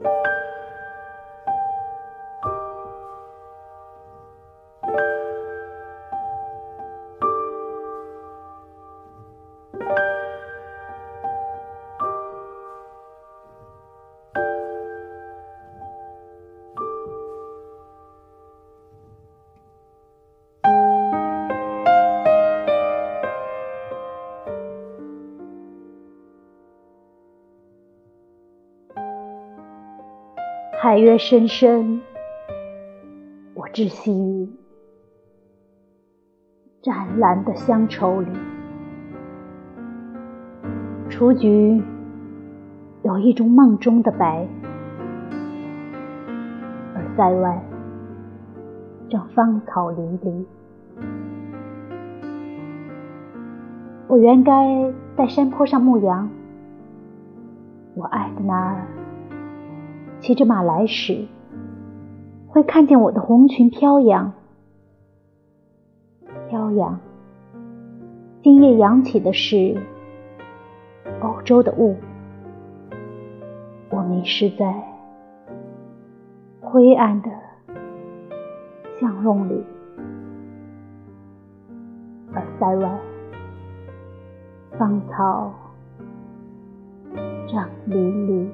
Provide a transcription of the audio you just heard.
you. 海月深深，我窒息于湛蓝的乡愁里。雏菊有一种梦中的白，而塞外正芳草离离。我原该在山坡上牧羊，我爱的那儿。骑着马来时，会看见我的红裙飘扬，飘扬。今夜扬起的是欧洲的雾，我迷失在灰暗的巷弄里，而塞外芳草长离离。